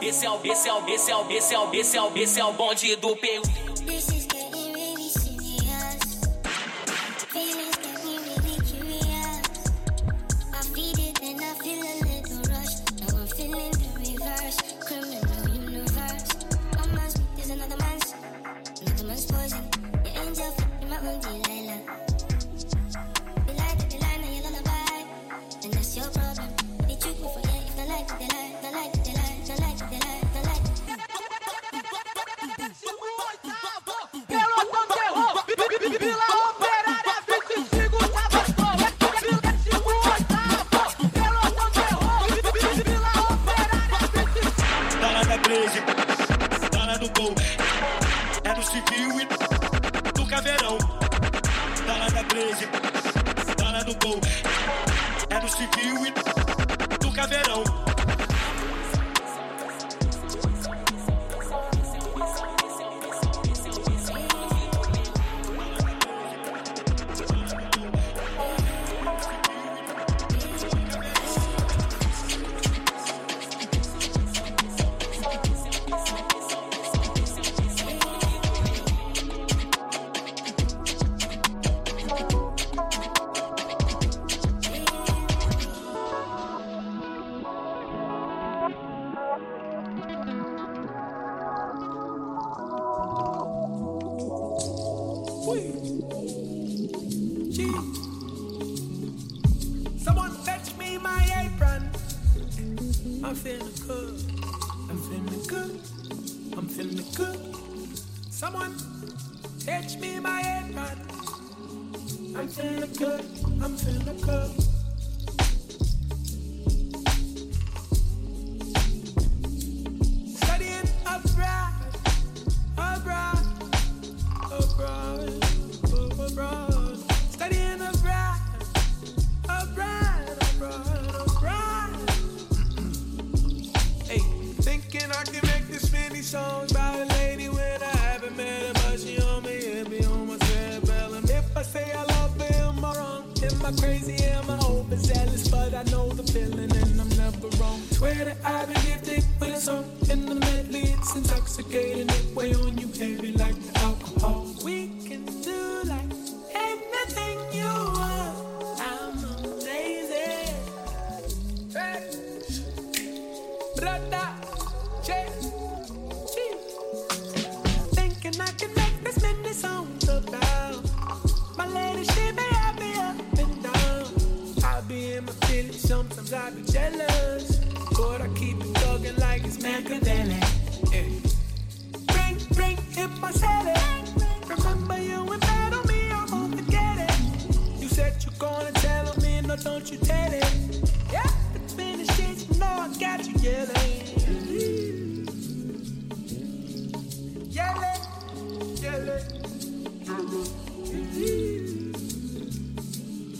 esse é o, esse é o, esse é o, esse é o, esse é o, esse é o bonde do peru. I'm feeling good. I'm feeling good. I'm feeling good. Someone catch me my apron. I'm feeling good. I'm feeling good.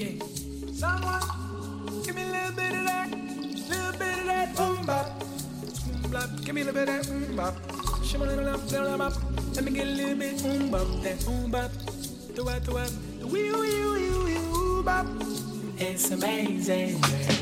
Yeah, someone give me a little bit of that, little bit of that boom bop, boom bop. Give me a little bit of that boom bop. Shimmy little bop, little bop. Let me get a little bit boom bop, that boom bop. Do what, do what, the wee wee wee wee wee bop. It's amazing. Think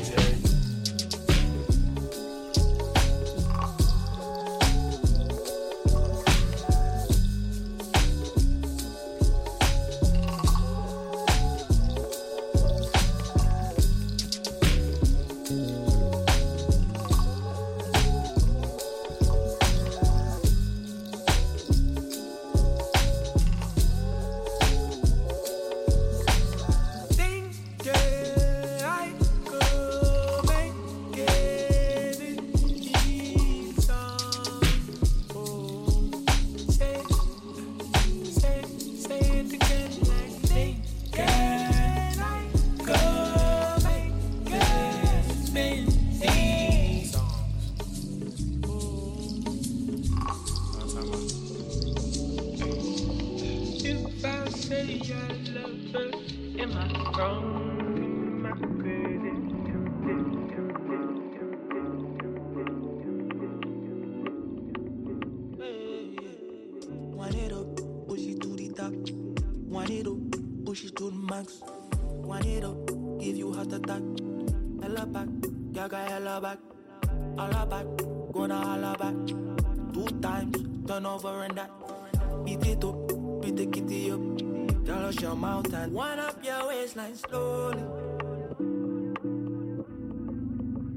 Hush your mouth and wind up your waistline slowly.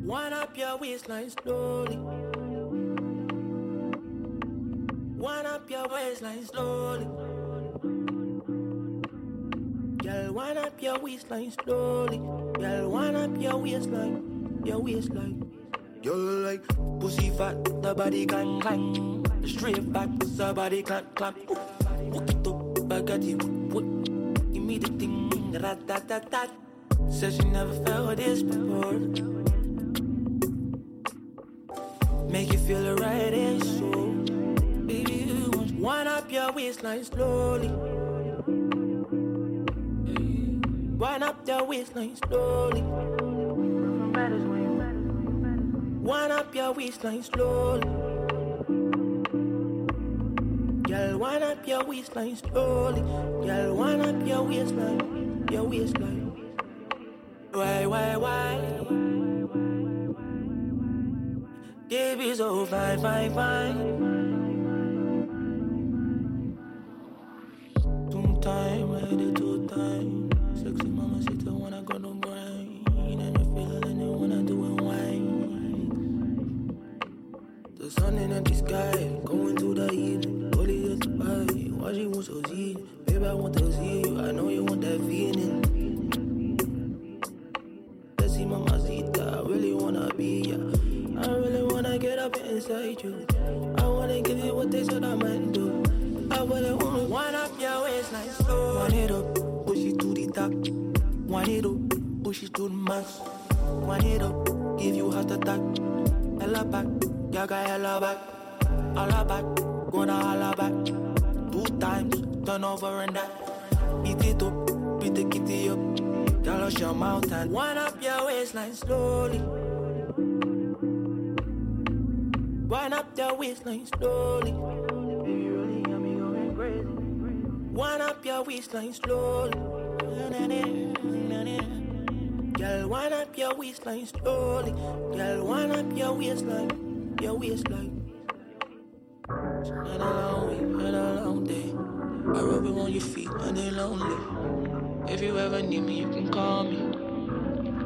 Wind up your waistline slowly. Wind up your waistline slowly. Girl, wind up your waistline slowly. Girl, wind up your waistline, your waistline. You like pussy fat, the body clang clang. Straight back, the body clap clap. Walk it up, back me the thing, rat tat tat tat. Said she never felt this before. Make you feel the right and so. Baby, you want wind up your waistline slowly. Wind up your waistline slowly. Wind up your waistline slowly. Girl, wind up your waistline slowly. Girl, wind up your waistline, your waistline. Why, why, why? Baby, so fine, fine, fine. Two time, I hit it two time. Sexy mama, sit down when I go no grind. And you feel it wanna do it wine. The sun in the sky, going to the evening. Why she so see? Baby, I want to see you. I know you want that feeling. Let's see, mama, I really wanna be ya. I really wanna get up inside you. I wanna give you what they said I might do. I really wanna wind up your waistline slow. Wind it up, push it to the top. Wind it up, push it to the max. Wind it up, give you heart attack. Hella back, yaga hella back. Holla back, gonna holla back. Times, turn over and that. Beat it up, beat the kitty up. Girl, hush your mouth and wind up your waistline slowly. Wind up your waistline slowly. Wind up your waistline slowly. Girl, wind up your waistline slowly. Girl, wind up your waistline, your waistline. Been a long week, a long day. I rub it on your feet when they're lonely. If you ever need me, you can call me.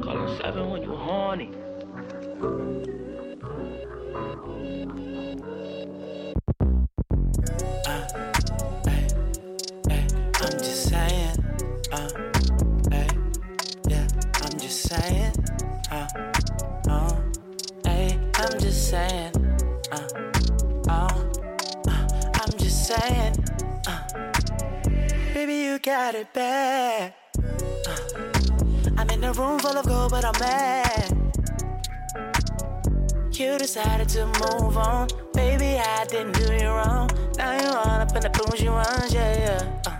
Call on seven when you're horny. Got it bad. Uh, I'm in a room full of gold, but I'm mad. You decided to move on. Baby, I didn't do you wrong. Now you all up in the bougie ones, yeah, yeah. Uh.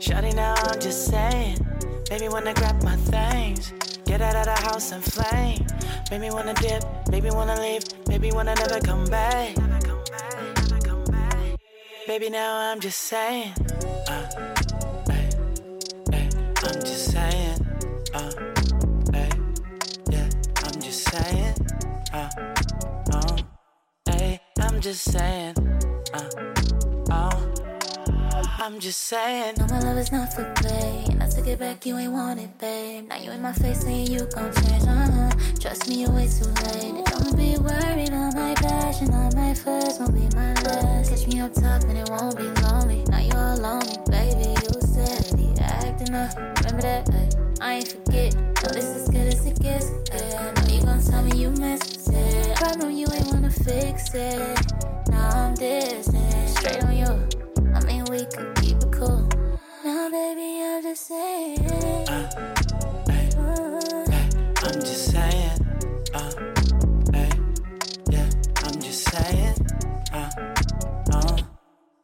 Shawty, now I'm just saying. Baby, wanna grab my things. Get out of the house and flame. Baby, wanna dip. Baby, wanna leave. Baby, wanna never come back. Baby, now I'm just saying. Just saying. Uh, oh. I'm just saying. No, my love is not for play. And I took it back, you ain't want it, babe. Now you in my face saying you gon' change, uh-huh. Trust me, you're way too late. don't be worried about my passion. All my first won't be my last. Catch me up top and it won't be lonely. Now you all lonely, baby. You said he acting up. Remember that? I ain't forget. No, this is good as it gets. Ay, I you gon' tell me you missed it. Problem you ain't wanna fix it. Now I'm distant, straight on you. I mean, we could keep it cool. Now, baby, I'm just saying. Uh, hey, hey, I'm just saying. Uh, hey, yeah, I'm just saying. Uh, oh,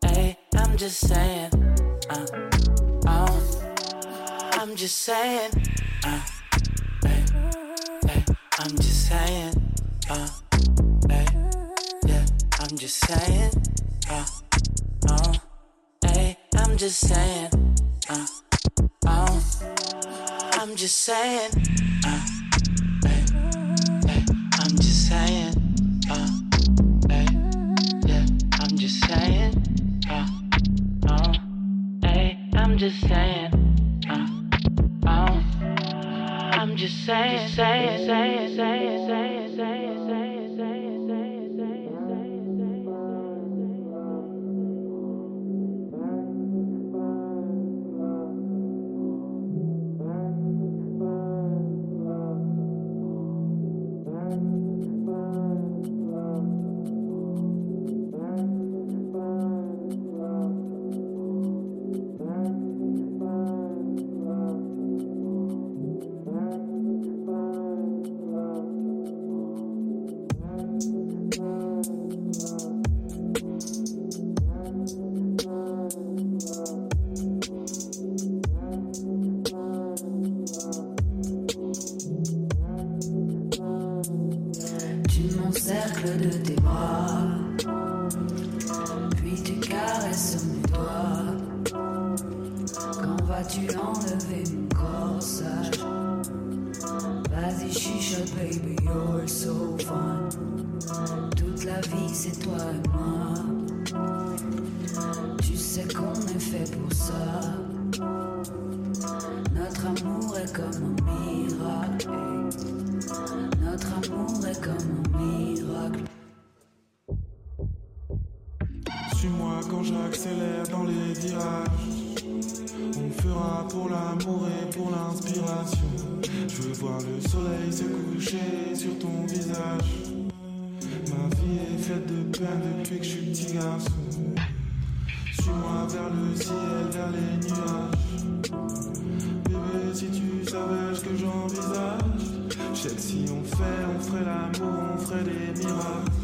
hey, I'm just saying. Uh, oh, I'm just saying. Uh, hey, hey, I'm just saying. Uh, I'm just saying. Uh, oh. I'm just saying. Uh, oh, I'm just saying. Uh, hey, hey, I'm just saying. Uh, hey, yeah, I'm just saying. Uh, oh, hey, I'm just saying. Uh, oh, I'm just saying, saying, saying, saying, saying, saying, saying. Si on fait, on ferait l'amour, on ferait des miracles.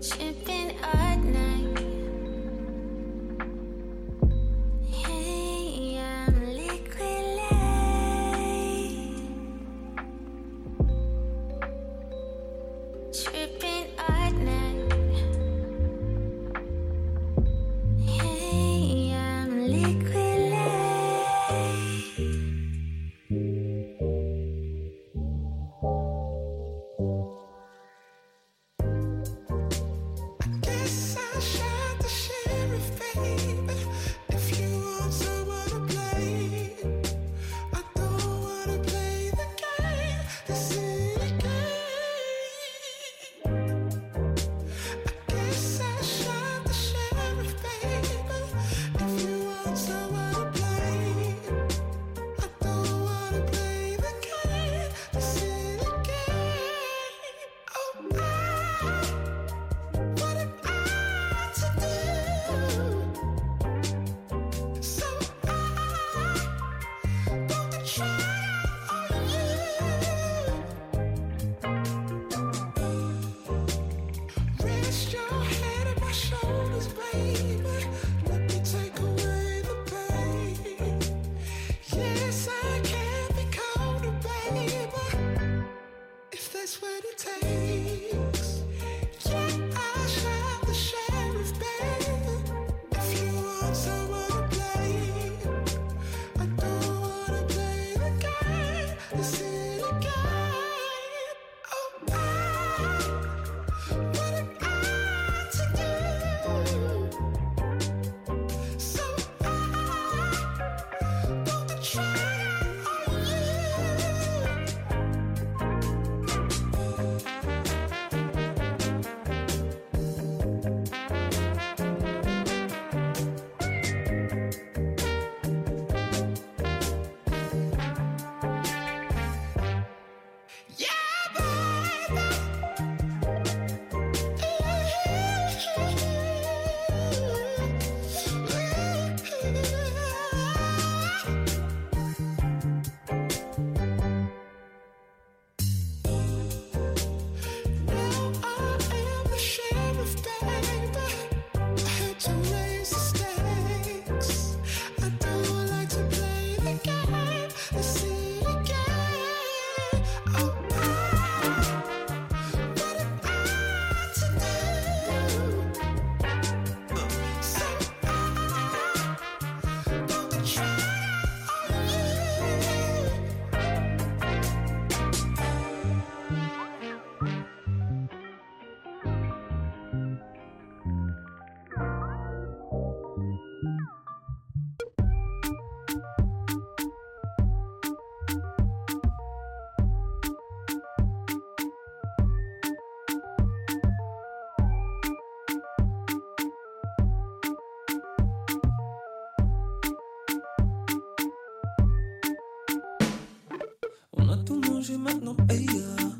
chip maintenant, hey, yeah.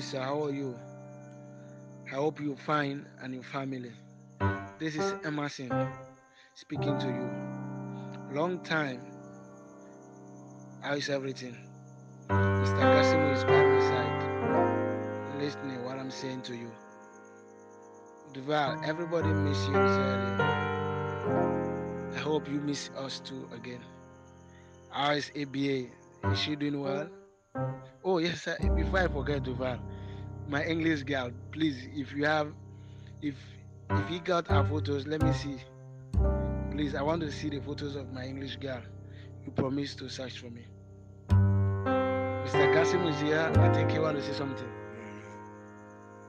Lisa, how are you? I hope you're fine and your family. This is Emerson speaking to you. Long time. How is everything? Mr. Kasimo is by my side, listening what I'm saying to you. Duval, everybody miss you sincerely. I hope you miss us too again. How is ABA? Is she doing well? Oh yes, sir. before I forget, Duval, my English girl, please, if you have, if if you got our photos, let me see. Please, I want to see the photos of my English girl. You promised to search for me. Mr. Kasim is here. I think he want to say something.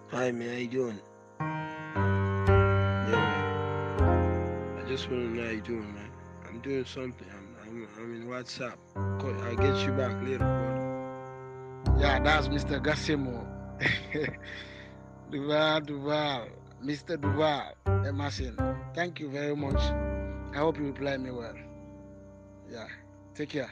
Hi, man. How you doing? Yeah, man. I just want to know how you doing, man. I'm doing something. I'm, I'm, I'm in WhatsApp. I'll get you back later, brother. Yeah, that's Mr. Gassimo. Oh. Duval, Duval, Mr. Duval, Emerson. Thank you very much. I hope you reply me well. Yeah, take care.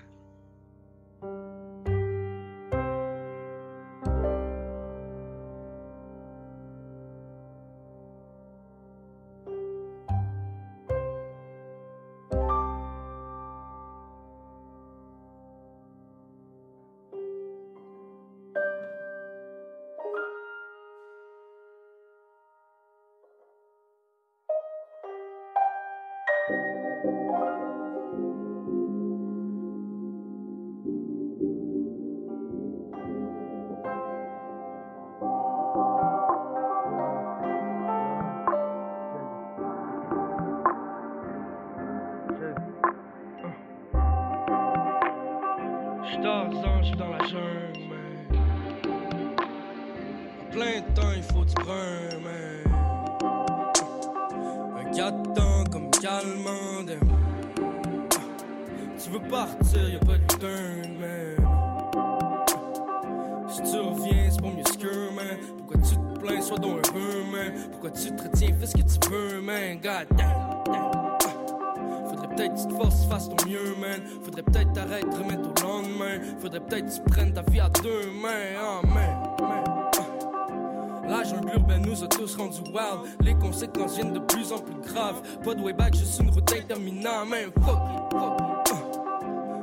Au lendemain. Faudrait peut-être que tu prennes ta vie à deux mains. Ah, man, man. ah. La jungle urbaine nous a tous rendus wild. Les conséquences viennent de plus en plus graves. Pas de way back, juste une route interminable. Fuck, ah.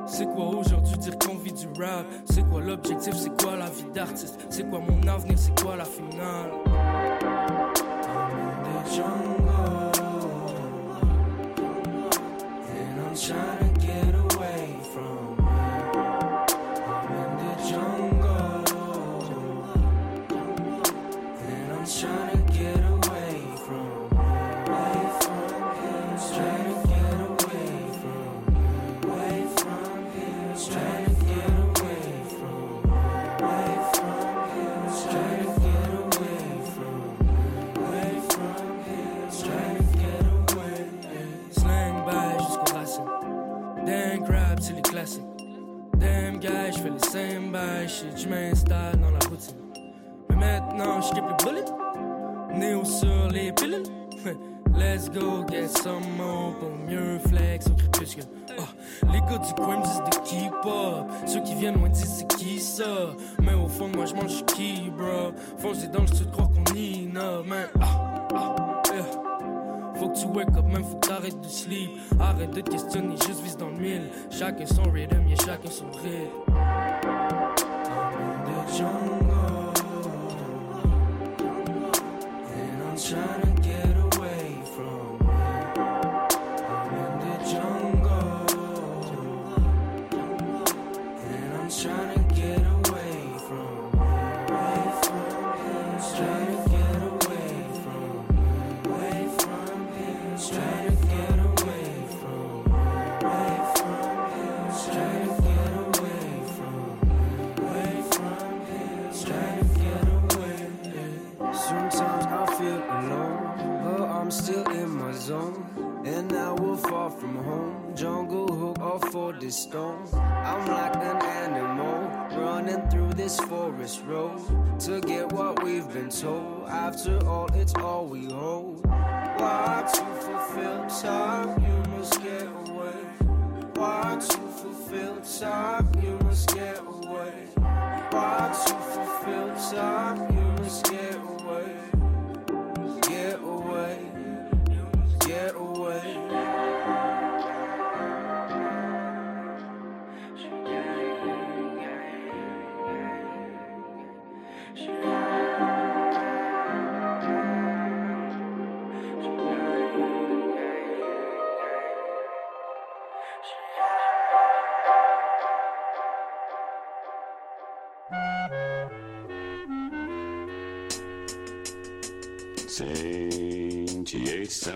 C'est quoi aujourd'hui dire qu'on vit du rap? C'est quoi l'objectif? C'est quoi la vie d'artiste? C'est quoi mon avenir? C'est quoi la finale? I'm in the jungle. same bad shit, je m'installe dans la routine. Mais maintenant, je les bullet, néo sur les pilules. Let's go get some more pour mieux flex au crépuscule. Oh, les gars du coin me disent de keep up. Ceux qui viennent moi disent c'est qui ça. Mais au fond, moi je mange qui, bro. Fonce des dents, je crois qu'on innove, man. Oh faut que tu wake up, même faut que t'arrêtes de sleep. Arrête de te questionner, juste vise dans le mille. Chacun son rhythm, et chacun son rythme. I'm in the jungle, and I'm shining.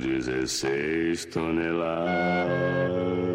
Lu. 16 toneladas.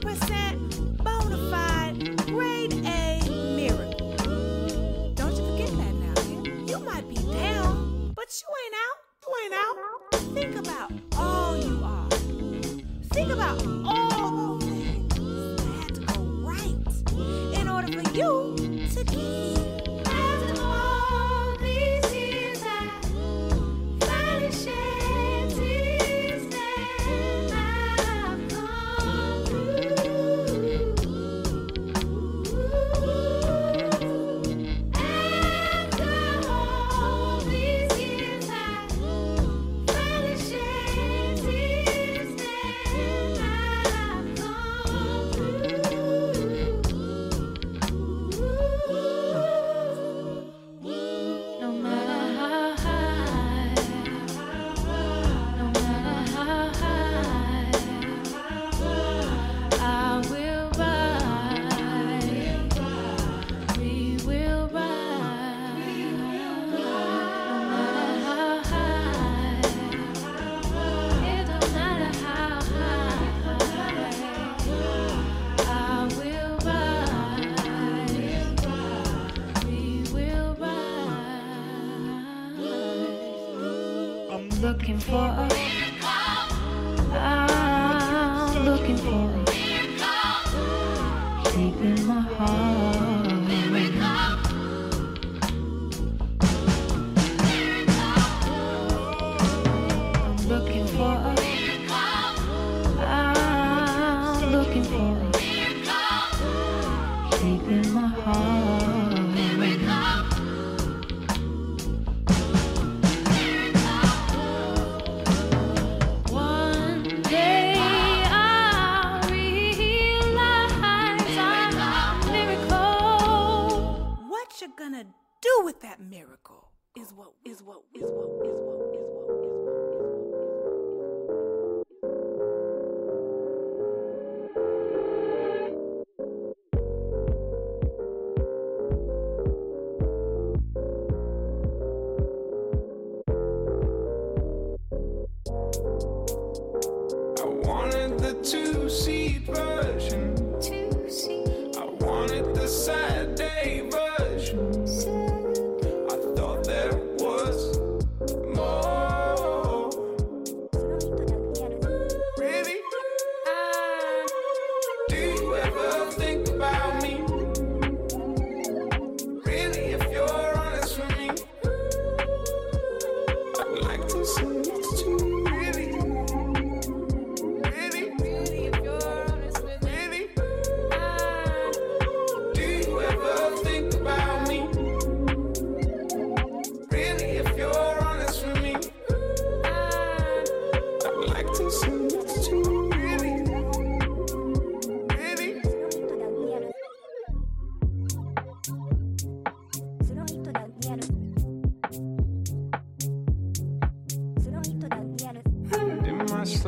100% bona fide grade A miracle. Don't you forget that now. You might be down, but you ain't out. You ain't out. Think about all you are. Think about all the things that go right in order for you to get.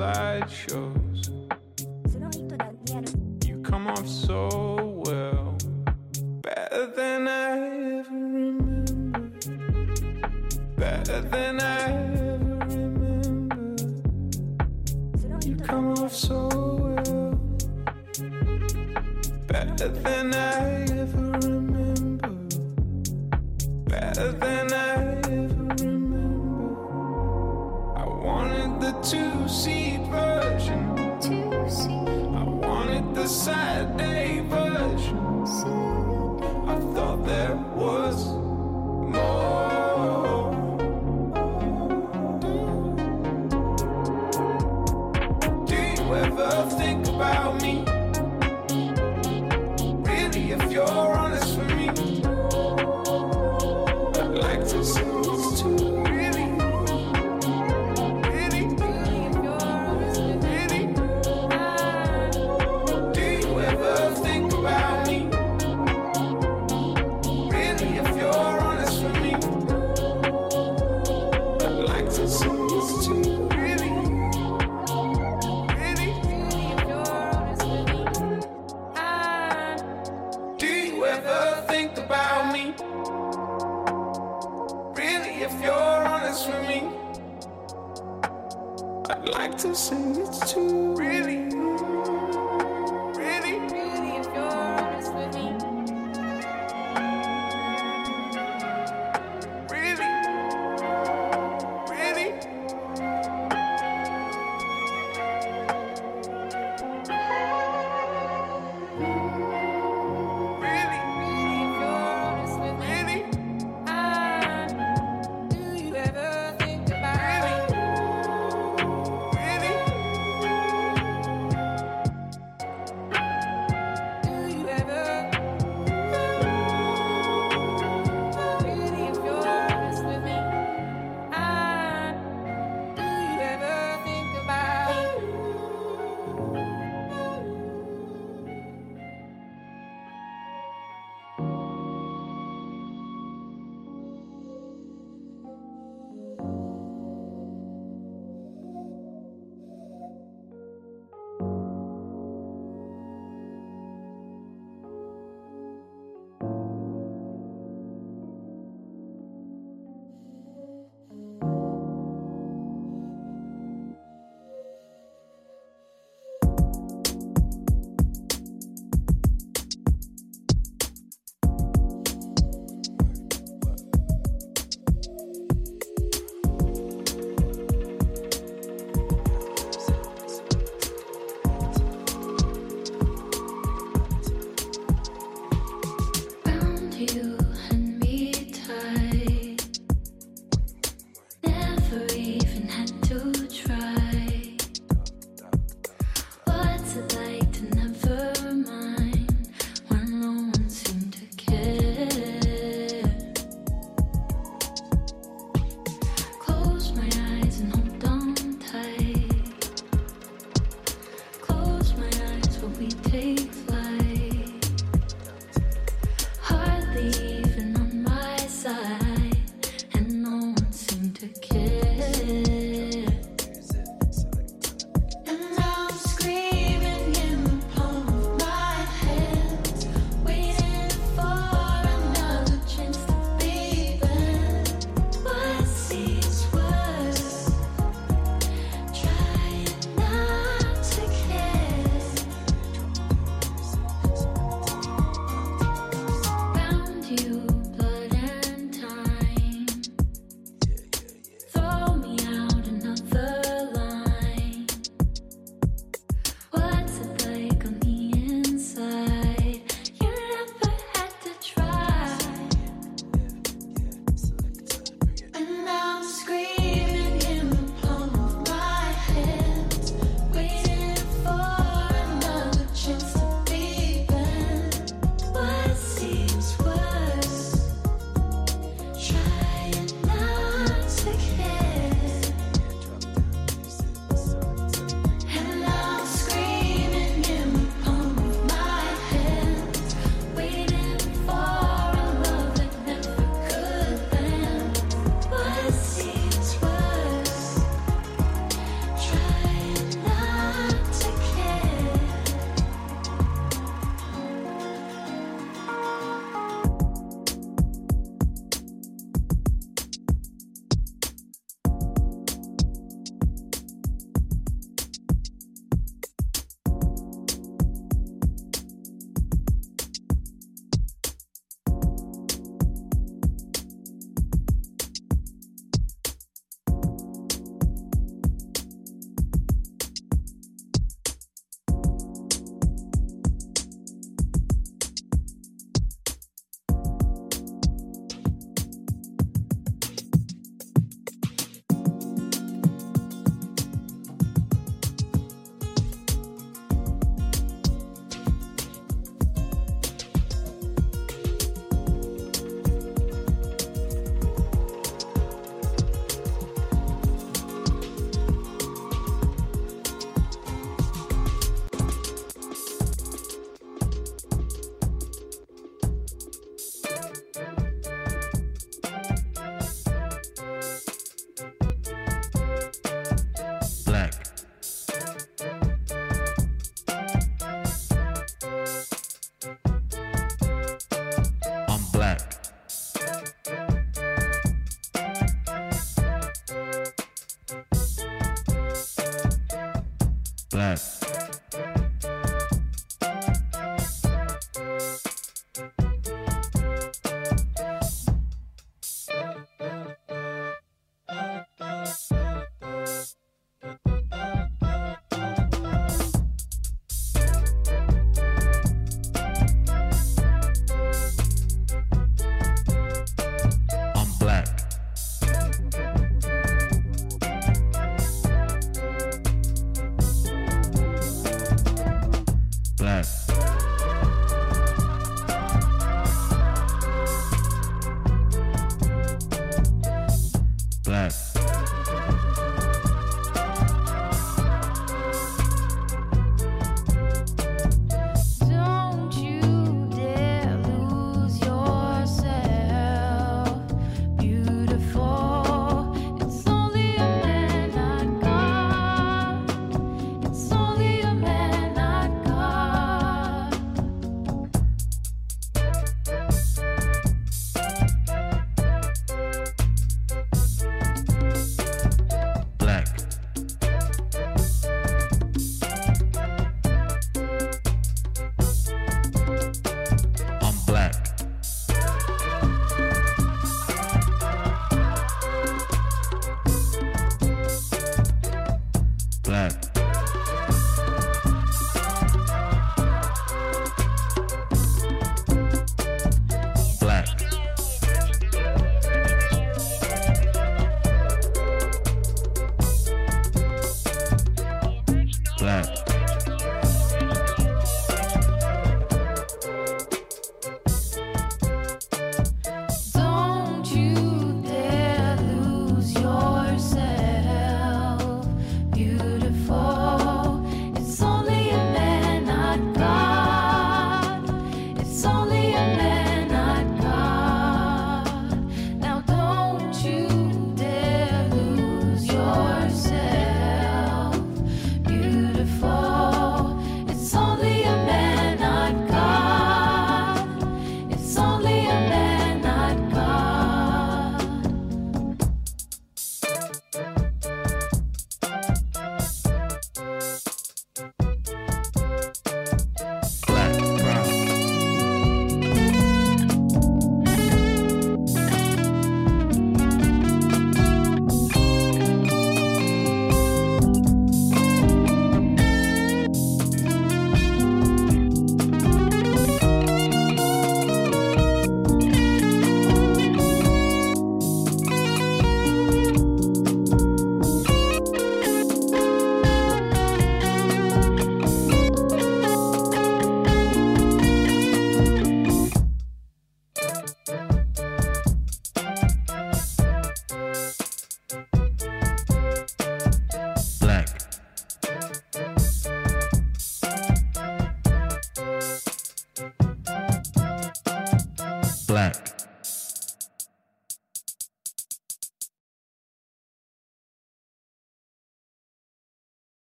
slideshow.